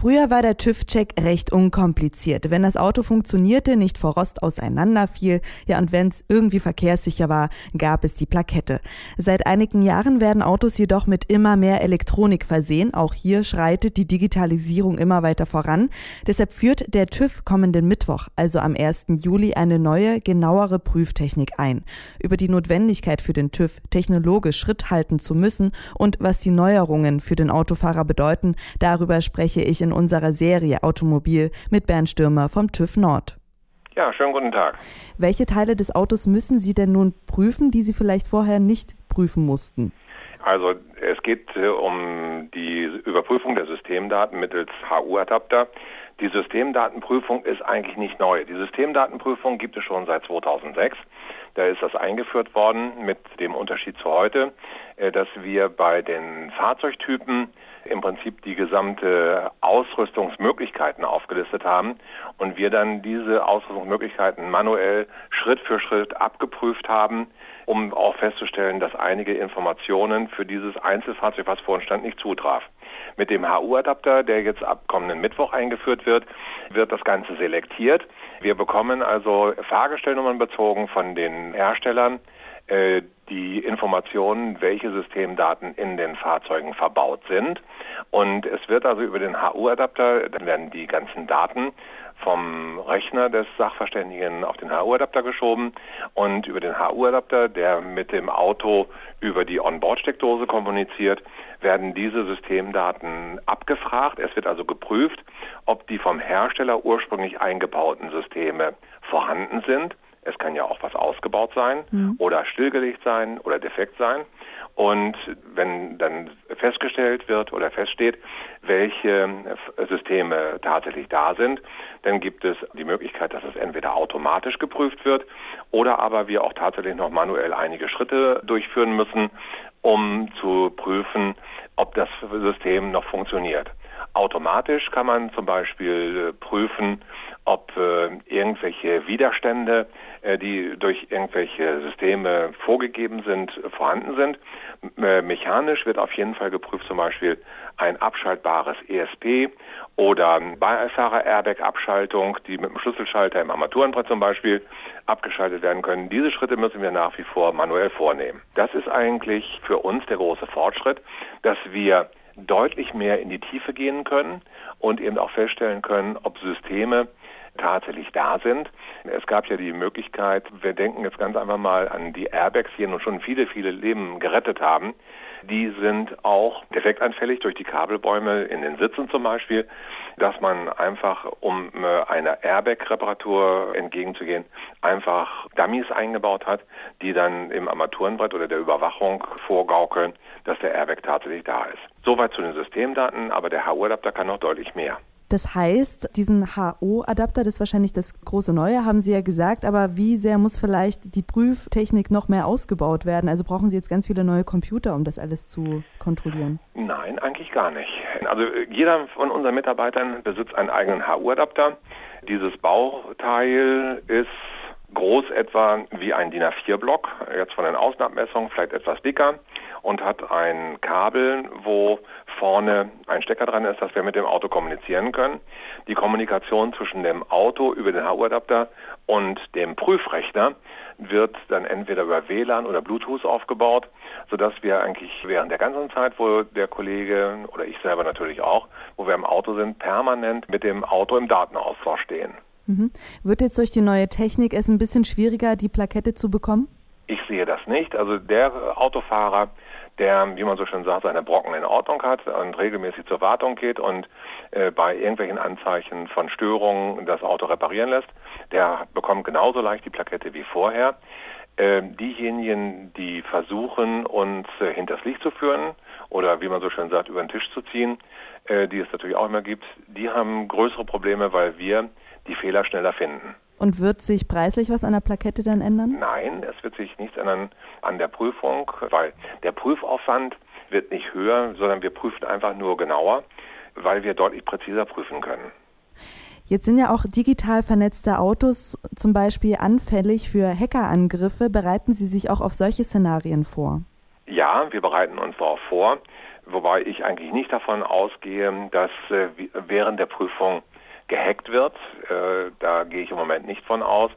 Früher war der TÜV-Check recht unkompliziert. Wenn das Auto funktionierte, nicht vor Rost auseinanderfiel, ja und wenn es irgendwie verkehrssicher war, gab es die Plakette. Seit einigen Jahren werden Autos jedoch mit immer mehr Elektronik versehen. Auch hier schreitet die Digitalisierung immer weiter voran. Deshalb führt der TÜV kommenden Mittwoch, also am 1. Juli, eine neue, genauere Prüftechnik ein. Über die Notwendigkeit für den TÜV, technologisch Schritt halten zu müssen und was die Neuerungen für den Autofahrer bedeuten, darüber spreche ich in in unserer Serie Automobil mit Bernd Stürmer vom TÜV Nord. Ja, schönen guten Tag. Welche Teile des Autos müssen Sie denn nun prüfen, die Sie vielleicht vorher nicht prüfen mussten? Also es geht äh, um die Überprüfung der Systemdaten mittels HU-Adapter. Die Systemdatenprüfung ist eigentlich nicht neu. Die Systemdatenprüfung gibt es schon seit 2006. Da ist das eingeführt worden mit dem Unterschied zu heute, äh, dass wir bei den Fahrzeugtypen im Prinzip die gesamte Ausrüstungsmöglichkeiten aufgelistet haben und wir dann diese Ausrüstungsmöglichkeiten manuell Schritt für Schritt abgeprüft haben, um auch festzustellen, dass einige Informationen für dieses Einzelfahrzeug, was vor stand, nicht zutraf. Mit dem HU-Adapter, der jetzt ab kommenden Mittwoch eingeführt wird, wird das Ganze selektiert. Wir bekommen also Fahrgestellnummern bezogen von den Herstellern äh, die Informationen, welche Systemdaten in den Fahrzeugen verbaut sind. Und es wird also über den HU-Adapter, dann werden die ganzen Daten vom Rechner des Sachverständigen auf den HU-Adapter geschoben und über den HU-Adapter, der mit dem Auto über die Onboard-Steckdose kommuniziert, werden diese Systemdaten abgefragt. Es wird also geprüft, ob die vom Hersteller ursprünglich eingebauten Systeme vorhanden sind es kann ja auch was ausgebaut sein mhm. oder stillgelegt sein oder defekt sein. Und wenn dann festgestellt wird oder feststeht, welche Systeme tatsächlich da sind, dann gibt es die Möglichkeit, dass es entweder automatisch geprüft wird oder aber wir auch tatsächlich noch manuell einige Schritte durchführen müssen, um zu prüfen, ob das System noch funktioniert. Automatisch kann man zum Beispiel prüfen, ob äh, irgendwelche Widerstände, äh, die durch irgendwelche Systeme vorgegeben sind, vorhanden sind. Äh, mechanisch wird auf jeden Fall geprüft zum Beispiel ein abschaltbares ESP oder Beifahrer-Airbag-Abschaltung, die mit dem Schlüsselschalter im Armaturenbrett zum Beispiel abgeschaltet werden können. Diese Schritte müssen wir nach wie vor manuell vornehmen. Das ist eigentlich für uns der große Fortschritt, dass wir deutlich mehr in die Tiefe gehen können und eben auch feststellen können, ob Systeme tatsächlich da sind. Es gab ja die Möglichkeit, wir denken jetzt ganz einfach mal an die Airbags, die nun schon viele, viele Leben gerettet haben. Die sind auch defektanfällig durch die Kabelbäume in den Sitzen zum Beispiel, dass man einfach, um äh, einer Airbag-Reparatur entgegenzugehen, einfach Dummies eingebaut hat, die dann im Armaturenbrett oder der Überwachung vorgaukeln, dass der Airbag tatsächlich da ist. Soweit zu den Systemdaten, aber der HU-Adapter kann noch deutlich mehr. Das heißt, diesen HO-Adapter, das ist wahrscheinlich das große Neue, haben Sie ja gesagt, aber wie sehr muss vielleicht die Prüftechnik noch mehr ausgebaut werden? Also brauchen Sie jetzt ganz viele neue Computer, um das alles zu kontrollieren? Nein, eigentlich gar nicht. Also jeder von unseren Mitarbeitern besitzt einen eigenen HU-Adapter. Dieses Bauteil ist groß etwa wie ein DIN A4-Block, jetzt von den Außenabmessungen vielleicht etwas dicker und hat ein Kabel, wo vorne ein Stecker dran ist, dass wir mit dem Auto kommunizieren können. Die Kommunikation zwischen dem Auto über den HU-Adapter und dem Prüfrechner wird dann entweder über WLAN oder Bluetooth aufgebaut, sodass wir eigentlich während der ganzen Zeit, wo der Kollege oder ich selber natürlich auch, wo wir im Auto sind, permanent mit dem Auto im Datenaustausch stehen. Mhm. Wird jetzt durch die neue Technik es ein bisschen schwieriger, die Plakette zu bekommen? Ich sehe das nicht. Also der Autofahrer, der, wie man so schön sagt, seine Brocken in Ordnung hat und regelmäßig zur Wartung geht und äh, bei irgendwelchen Anzeichen von Störungen das Auto reparieren lässt, der bekommt genauso leicht die Plakette wie vorher. Äh, diejenigen, die versuchen, uns äh, hinters Licht zu führen oder wie man so schön sagt, über den Tisch zu ziehen, äh, die es natürlich auch immer gibt, die haben größere Probleme, weil wir die Fehler schneller finden. Und wird sich preislich was an der Plakette dann ändern? Nein, es wird sich nichts ändern an der Prüfung, weil der Prüfaufwand wird nicht höher, sondern wir prüfen einfach nur genauer, weil wir deutlich präziser prüfen können. Jetzt sind ja auch digital vernetzte Autos zum Beispiel anfällig für Hackerangriffe. Bereiten Sie sich auch auf solche Szenarien vor? Ja, wir bereiten uns darauf vor, wobei ich eigentlich nicht davon ausgehe, dass äh, während der Prüfung gehackt wird. Äh, da gehe ich im Moment nicht von aus.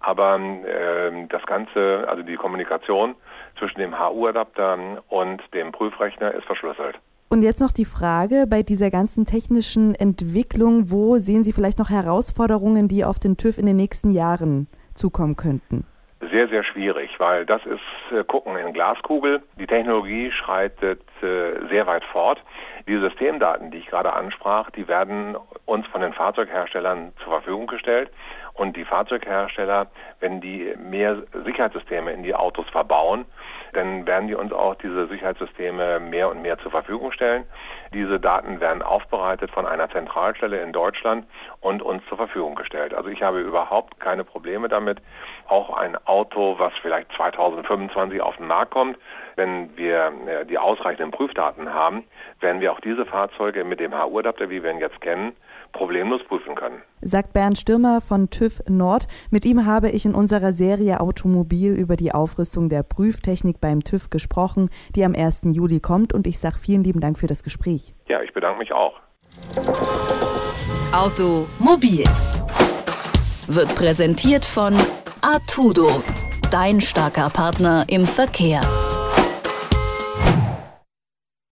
Aber äh, das Ganze, also die Kommunikation zwischen dem HU-Adapter und dem Prüfrechner ist verschlüsselt. Und jetzt noch die Frage bei dieser ganzen technischen Entwicklung, wo sehen Sie vielleicht noch Herausforderungen, die auf den TÜV in den nächsten Jahren zukommen könnten? Sehr, sehr schwierig, weil das ist äh, Gucken in Glaskugel. Die Technologie schreitet äh, sehr weit fort. Die Systemdaten, die ich gerade ansprach, die werden uns von den Fahrzeugherstellern zur Verfügung gestellt. Und die Fahrzeughersteller, wenn die mehr Sicherheitssysteme in die Autos verbauen, dann werden die uns auch diese Sicherheitssysteme mehr und mehr zur Verfügung stellen. Diese Daten werden aufbereitet von einer Zentralstelle in Deutschland und uns zur Verfügung gestellt. Also ich habe überhaupt keine Probleme damit. Auch ein Auto, was vielleicht 2025 auf den Markt kommt, wenn wir äh, die ausreichenden Prüfdaten haben, werden wir auch diese Fahrzeuge mit dem HU-Adapter, wie wir ihn jetzt kennen, problemlos prüfen können. Sagt Bernd Stürmer von TÜV Nord. Mit ihm habe ich in unserer Serie Automobil über die Aufrüstung der Prüftechnik beim TÜV gesprochen, die am 1. Juli kommt. Und ich sage vielen lieben Dank für das Gespräch. Ja, ich bedanke mich auch. Automobil wird präsentiert von Artudo, dein starker Partner im Verkehr.